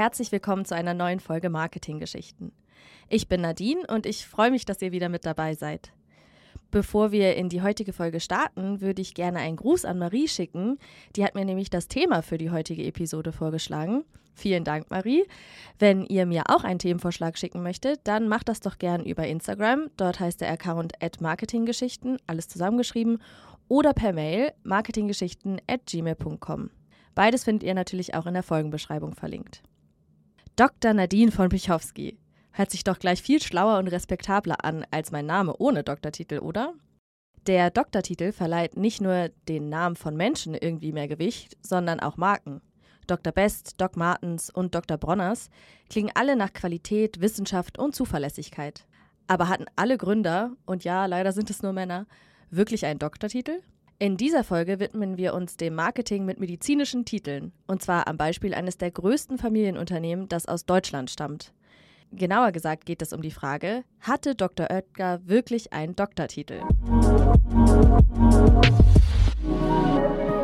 herzlich willkommen zu einer neuen Folge Marketinggeschichten. Ich bin Nadine und ich freue mich, dass ihr wieder mit dabei seid. Bevor wir in die heutige Folge starten, würde ich gerne einen Gruß an Marie schicken. Die hat mir nämlich das Thema für die heutige Episode vorgeschlagen. Vielen Dank, Marie. Wenn ihr mir auch einen Themenvorschlag schicken möchtet, dann macht das doch gern über Instagram. Dort heißt der Account marketinggeschichten, alles zusammengeschrieben, oder per Mail marketinggeschichten at gmail.com. Beides findet ihr natürlich auch in der Folgenbeschreibung verlinkt. Dr. Nadine von Pichowski. Hört sich doch gleich viel schlauer und respektabler an als mein Name ohne Doktortitel, oder? Der Doktortitel verleiht nicht nur den Namen von Menschen irgendwie mehr Gewicht, sondern auch Marken. Dr. Best, Doc Martens und Dr. Bronners klingen alle nach Qualität, Wissenschaft und Zuverlässigkeit. Aber hatten alle Gründer, und ja, leider sind es nur Männer, wirklich einen Doktortitel? In dieser Folge widmen wir uns dem Marketing mit medizinischen Titeln, und zwar am Beispiel eines der größten Familienunternehmen, das aus Deutschland stammt. Genauer gesagt geht es um die Frage, hatte Dr. Oetker wirklich einen Doktortitel?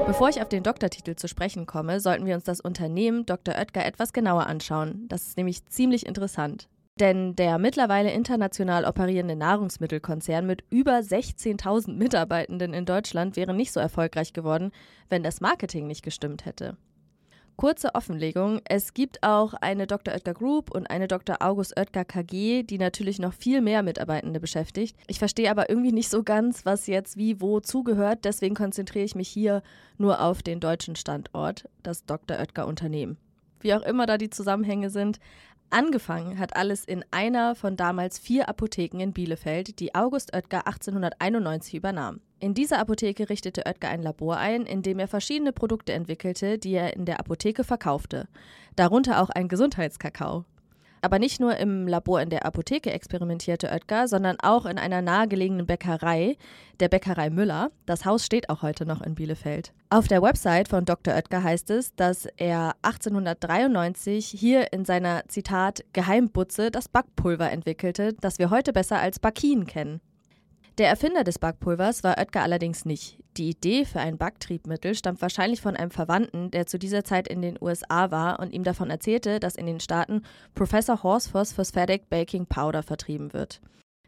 Bevor ich auf den Doktortitel zu sprechen komme, sollten wir uns das Unternehmen Dr. Oetker etwas genauer anschauen. Das ist nämlich ziemlich interessant. Denn der mittlerweile international operierende Nahrungsmittelkonzern mit über 16.000 Mitarbeitenden in Deutschland wäre nicht so erfolgreich geworden, wenn das Marketing nicht gestimmt hätte. Kurze Offenlegung: Es gibt auch eine Dr. Oetker Group und eine Dr. August Oetker KG, die natürlich noch viel mehr Mitarbeitende beschäftigt. Ich verstehe aber irgendwie nicht so ganz, was jetzt wie wo zugehört. Deswegen konzentriere ich mich hier nur auf den deutschen Standort, das Dr. Oetker Unternehmen. Wie auch immer da die Zusammenhänge sind, Angefangen hat alles in einer von damals vier Apotheken in Bielefeld, die August Oetker 1891 übernahm. In dieser Apotheke richtete Oetker ein Labor ein, in dem er verschiedene Produkte entwickelte, die er in der Apotheke verkaufte, darunter auch ein Gesundheitskakao. Aber nicht nur im Labor in der Apotheke experimentierte Oetker, sondern auch in einer nahegelegenen Bäckerei, der Bäckerei Müller. Das Haus steht auch heute noch in Bielefeld. Auf der Website von Dr. Oetker heißt es, dass er 1893 hier in seiner Zitat Geheimbutze das Backpulver entwickelte, das wir heute besser als Bakin kennen. Der Erfinder des Backpulvers war Oetker allerdings nicht. Die Idee für ein Backtriebmittel stammt wahrscheinlich von einem Verwandten, der zu dieser Zeit in den USA war und ihm davon erzählte, dass in den Staaten Professor Horsfors Phosphatic Baking Powder vertrieben wird.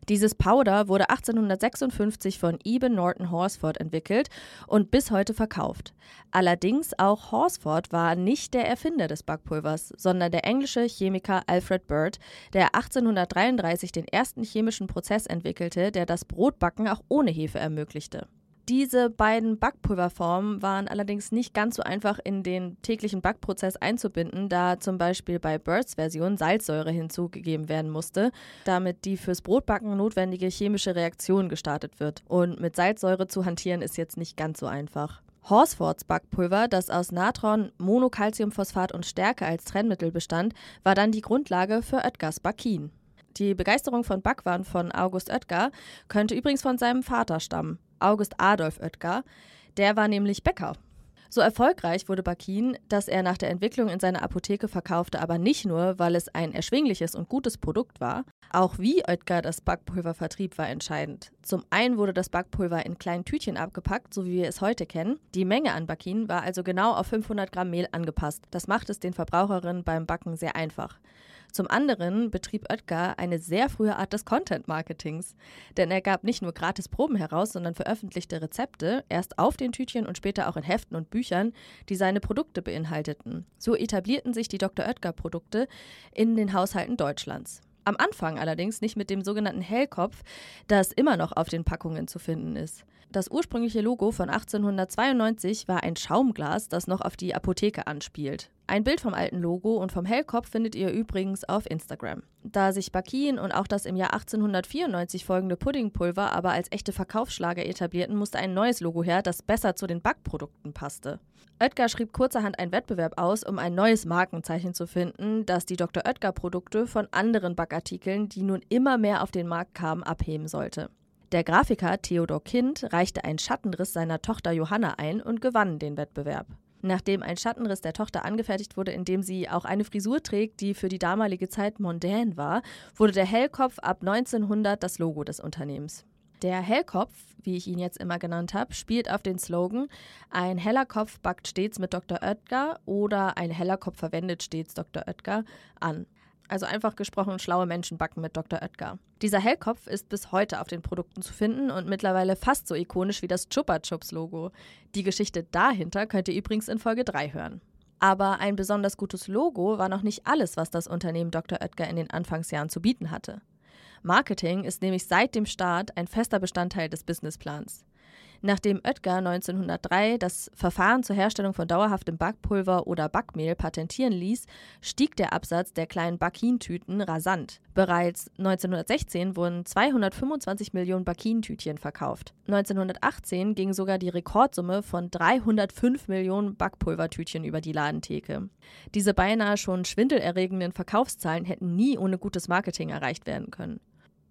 Dieses Powder wurde 1856 von Eben Norton Horsford entwickelt und bis heute verkauft. Allerdings auch Horsford war nicht der Erfinder des Backpulvers, sondern der englische Chemiker Alfred Bird, der 1833 den ersten chemischen Prozess entwickelte, der das Brotbacken auch ohne Hefe ermöglichte. Diese beiden Backpulverformen waren allerdings nicht ganz so einfach in den täglichen Backprozess einzubinden, da zum Beispiel bei Birds Version Salzsäure hinzugegeben werden musste, damit die fürs Brotbacken notwendige chemische Reaktion gestartet wird. Und mit Salzsäure zu hantieren ist jetzt nicht ganz so einfach. Horsfords Backpulver, das aus Natron, Monocalciumphosphat und Stärke als Trennmittel bestand, war dann die Grundlage für Oetkers Bakin. Die Begeisterung von Backwaren von August Oetker könnte übrigens von seinem Vater stammen. August Adolf Oetker. Der war nämlich Bäcker. So erfolgreich wurde Bakin, dass er nach der Entwicklung in seiner Apotheke verkaufte, aber nicht nur, weil es ein erschwingliches und gutes Produkt war. Auch wie Oetker das Backpulver vertrieb, war entscheidend. Zum einen wurde das Backpulver in kleinen Tütchen abgepackt, so wie wir es heute kennen. Die Menge an Bakin war also genau auf 500 Gramm Mehl angepasst. Das macht es den Verbraucherinnen beim Backen sehr einfach. Zum anderen betrieb Oetker eine sehr frühe Art des Content-Marketings, denn er gab nicht nur gratis Proben heraus, sondern veröffentlichte Rezepte, erst auf den Tütchen und später auch in Heften und Büchern, die seine Produkte beinhalteten. So etablierten sich die Dr. Oetker-Produkte in den Haushalten Deutschlands. Am Anfang allerdings nicht mit dem sogenannten Hellkopf, das immer noch auf den Packungen zu finden ist. Das ursprüngliche Logo von 1892 war ein Schaumglas, das noch auf die Apotheke anspielt. Ein Bild vom alten Logo und vom Hellkopf findet ihr übrigens auf Instagram. Da sich Bakin und auch das im Jahr 1894 folgende Puddingpulver aber als echte Verkaufsschlager etablierten, musste ein neues Logo her, das besser zu den Backprodukten passte. Oetker schrieb kurzerhand einen Wettbewerb aus, um ein neues Markenzeichen zu finden, das die Dr. Oetker-Produkte von anderen Backartikeln, die nun immer mehr auf den Markt kamen, abheben sollte. Der Grafiker Theodor Kind reichte einen Schattenriss seiner Tochter Johanna ein und gewann den Wettbewerb. Nachdem ein Schattenriss der Tochter angefertigt wurde, indem sie auch eine Frisur trägt, die für die damalige Zeit mondän war, wurde der Hellkopf ab 1900 das Logo des Unternehmens. Der Hellkopf, wie ich ihn jetzt immer genannt habe, spielt auf den Slogan Ein heller Kopf backt stets mit Dr. Oetker oder ein heller Kopf verwendet stets Dr. Oetker an. Also einfach gesprochen, schlaue Menschen backen mit Dr. Oetker. Dieser Hellkopf ist bis heute auf den Produkten zu finden und mittlerweile fast so ikonisch wie das Chupa Chups Logo. Die Geschichte dahinter könnt ihr übrigens in Folge 3 hören. Aber ein besonders gutes Logo war noch nicht alles, was das Unternehmen Dr. Oetker in den Anfangsjahren zu bieten hatte. Marketing ist nämlich seit dem Start ein fester Bestandteil des Businessplans. Nachdem Oetker 1903 das Verfahren zur Herstellung von dauerhaftem Backpulver oder Backmehl patentieren ließ, stieg der Absatz der kleinen Bakintüten rasant. Bereits 1916 wurden 225 Millionen Bakintütchen verkauft. 1918 ging sogar die Rekordsumme von 305 Millionen Backpulvertütchen über die Ladentheke. Diese beinahe schon schwindelerregenden Verkaufszahlen hätten nie ohne gutes Marketing erreicht werden können.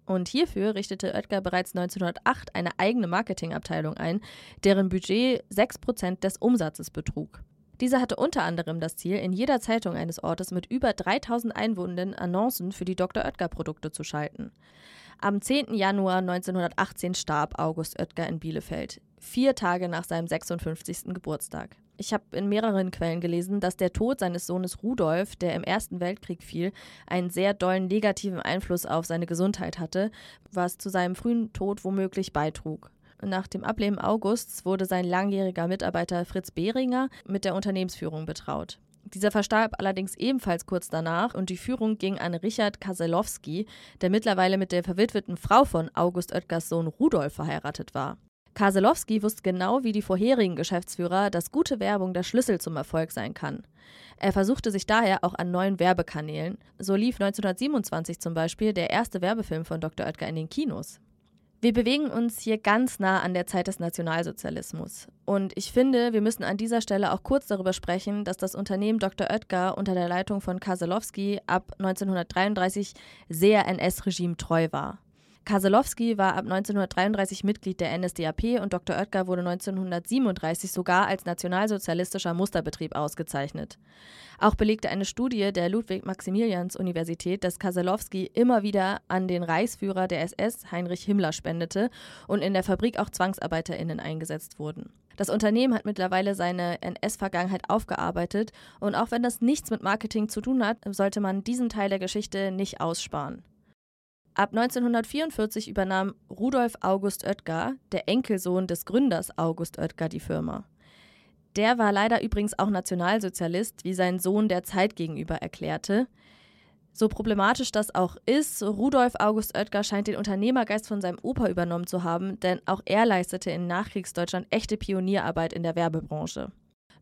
Und hierfür richtete Oetker bereits 1908 eine eigene Marketingabteilung ein, deren Budget 6% des Umsatzes betrug. Diese hatte unter anderem das Ziel, in jeder Zeitung eines Ortes mit über 3000 Einwohnern Annoncen für die Dr. Oetker-Produkte zu schalten. Am 10. Januar 1918 starb August Oetker in Bielefeld, vier Tage nach seinem 56. Geburtstag. Ich habe in mehreren Quellen gelesen, dass der Tod seines Sohnes Rudolf, der im Ersten Weltkrieg fiel, einen sehr dollen negativen Einfluss auf seine Gesundheit hatte, was zu seinem frühen Tod womöglich beitrug. Nach dem Ableben Augusts wurde sein langjähriger Mitarbeiter Fritz Behringer mit der Unternehmensführung betraut. Dieser verstarb allerdings ebenfalls kurz danach und die Führung ging an Richard Kaselowski, der mittlerweile mit der verwitweten Frau von August Oetkers Sohn Rudolf verheiratet war. Kaselowski wusste genau wie die vorherigen Geschäftsführer, dass gute Werbung der Schlüssel zum Erfolg sein kann. Er versuchte sich daher auch an neuen Werbekanälen. So lief 1927 zum Beispiel der erste Werbefilm von Dr. Oetker in den Kinos. Wir bewegen uns hier ganz nah an der Zeit des Nationalsozialismus. Und ich finde, wir müssen an dieser Stelle auch kurz darüber sprechen, dass das Unternehmen Dr. Oetker unter der Leitung von Kaselowski ab 1933 sehr NS-Regime treu war. Kaselowski war ab 1933 Mitglied der NSDAP und Dr. Oetker wurde 1937 sogar als nationalsozialistischer Musterbetrieb ausgezeichnet. Auch belegte eine Studie der Ludwig-Maximilians-Universität, dass Kaselowski immer wieder an den Reichsführer der SS, Heinrich Himmler, spendete und in der Fabrik auch ZwangsarbeiterInnen eingesetzt wurden. Das Unternehmen hat mittlerweile seine NS-Vergangenheit aufgearbeitet und auch wenn das nichts mit Marketing zu tun hat, sollte man diesen Teil der Geschichte nicht aussparen. Ab 1944 übernahm Rudolf August Oetker, der Enkelsohn des Gründers August Oetker, die Firma. Der war leider übrigens auch Nationalsozialist, wie sein Sohn der Zeit gegenüber erklärte. So problematisch das auch ist, Rudolf August Oetker scheint den Unternehmergeist von seinem Opa übernommen zu haben, denn auch er leistete in Nachkriegsdeutschland echte Pionierarbeit in der Werbebranche.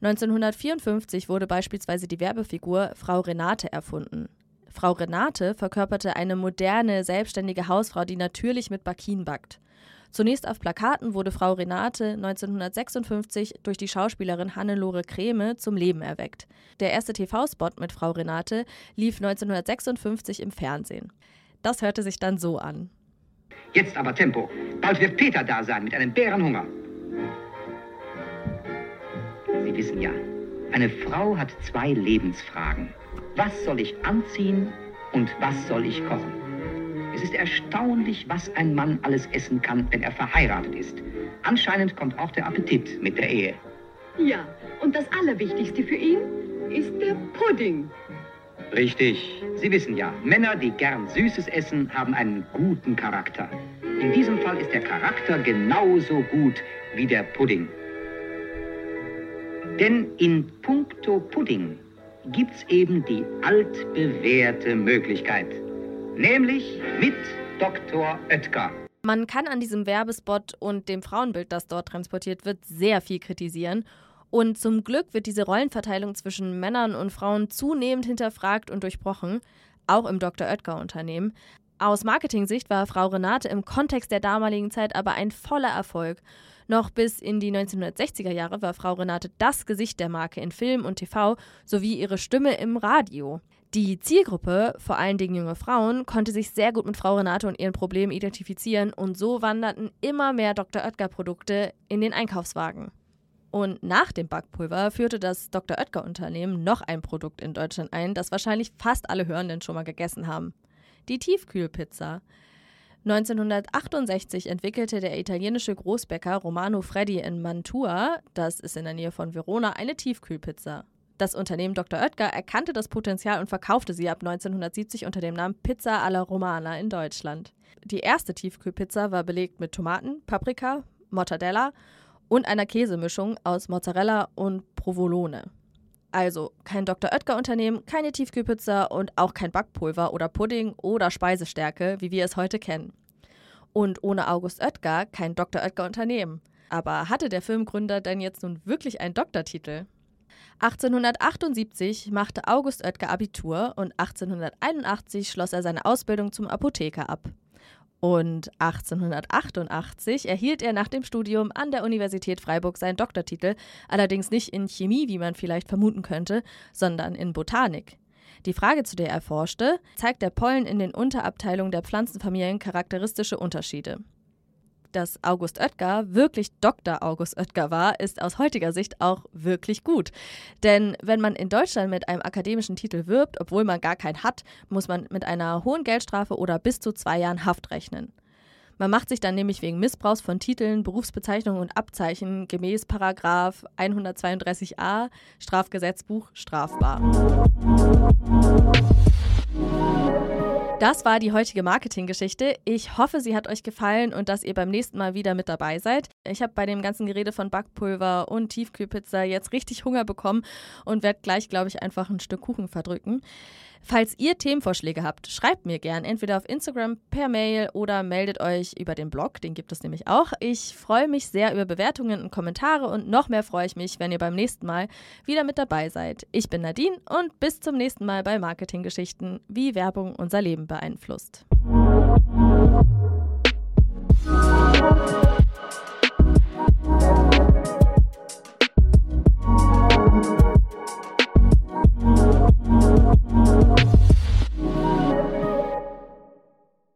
1954 wurde beispielsweise die Werbefigur Frau Renate erfunden. Frau Renate verkörperte eine moderne, selbstständige Hausfrau, die natürlich mit Bakin backt. Zunächst auf Plakaten wurde Frau Renate 1956 durch die Schauspielerin Hannelore Kreme zum Leben erweckt. Der erste TV-Spot mit Frau Renate lief 1956 im Fernsehen. Das hörte sich dann so an. Jetzt aber Tempo. Bald wird Peter da sein mit einem Bärenhunger. Sie wissen ja, eine Frau hat zwei Lebensfragen. Was soll ich anziehen und was soll ich kochen? Es ist erstaunlich, was ein Mann alles essen kann, wenn er verheiratet ist. Anscheinend kommt auch der Appetit mit der Ehe. Ja, und das Allerwichtigste für ihn ist der Pudding. Richtig. Sie wissen ja, Männer, die gern Süßes essen, haben einen guten Charakter. In diesem Fall ist der Charakter genauso gut wie der Pudding. Denn in puncto Pudding gibt's eben die altbewährte Möglichkeit. Nämlich mit Dr. Oetker. Man kann an diesem Werbespot und dem Frauenbild, das dort transportiert wird, sehr viel kritisieren. Und zum Glück wird diese Rollenverteilung zwischen Männern und Frauen zunehmend hinterfragt und durchbrochen, auch im Dr. Oetker-Unternehmen. Aus Marketing-Sicht war Frau Renate im Kontext der damaligen Zeit aber ein voller Erfolg. Noch bis in die 1960er Jahre war Frau Renate das Gesicht der Marke in Film und TV sowie ihre Stimme im Radio. Die Zielgruppe, vor allen Dingen junge Frauen, konnte sich sehr gut mit Frau Renate und ihren Problemen identifizieren und so wanderten immer mehr Dr. Oetker-Produkte in den Einkaufswagen. Und nach dem Backpulver führte das Dr. Oetker-Unternehmen noch ein Produkt in Deutschland ein, das wahrscheinlich fast alle Hörenden schon mal gegessen haben. Die Tiefkühlpizza. 1968 entwickelte der italienische Großbäcker Romano Freddi in Mantua, das ist in der Nähe von Verona, eine Tiefkühlpizza. Das Unternehmen Dr. Oetker erkannte das Potenzial und verkaufte sie ab 1970 unter dem Namen Pizza alla Romana in Deutschland. Die erste Tiefkühlpizza war belegt mit Tomaten, Paprika, Mortadella und einer Käsemischung aus Mozzarella und Provolone. Also kein Dr. Oetker-Unternehmen, keine Tiefkühlpizza und auch kein Backpulver oder Pudding oder Speisestärke, wie wir es heute kennen. Und ohne August Oetker kein Dr. Oetker-Unternehmen. Aber hatte der Firmengründer denn jetzt nun wirklich einen Doktortitel? 1878 machte August Oetker Abitur und 1881 schloss er seine Ausbildung zum Apotheker ab. Und 1888 erhielt er nach dem Studium an der Universität Freiburg seinen Doktortitel, allerdings nicht in Chemie, wie man vielleicht vermuten könnte, sondern in Botanik. Die Frage, zu der er forschte, zeigt der Pollen in den Unterabteilungen der Pflanzenfamilien charakteristische Unterschiede dass August Oetker wirklich Dr. August Oetker war, ist aus heutiger Sicht auch wirklich gut. Denn wenn man in Deutschland mit einem akademischen Titel wirbt, obwohl man gar keinen hat, muss man mit einer hohen Geldstrafe oder bis zu zwei Jahren Haft rechnen. Man macht sich dann nämlich wegen Missbrauchs von Titeln, Berufsbezeichnungen und Abzeichen gemäß Paragraf 132a Strafgesetzbuch strafbar. Das war die heutige Marketinggeschichte. Ich hoffe, sie hat euch gefallen und dass ihr beim nächsten Mal wieder mit dabei seid ich habe bei dem ganzen Gerede von Backpulver und Tiefkühlpizza jetzt richtig Hunger bekommen und werde gleich, glaube ich, einfach ein Stück Kuchen verdrücken. Falls ihr Themenvorschläge habt, schreibt mir gern entweder auf Instagram, per Mail oder meldet euch über den Blog, den gibt es nämlich auch. Ich freue mich sehr über Bewertungen und Kommentare und noch mehr freue ich mich, wenn ihr beim nächsten Mal wieder mit dabei seid. Ich bin Nadine und bis zum nächsten Mal bei Marketinggeschichten, wie Werbung unser Leben beeinflusst.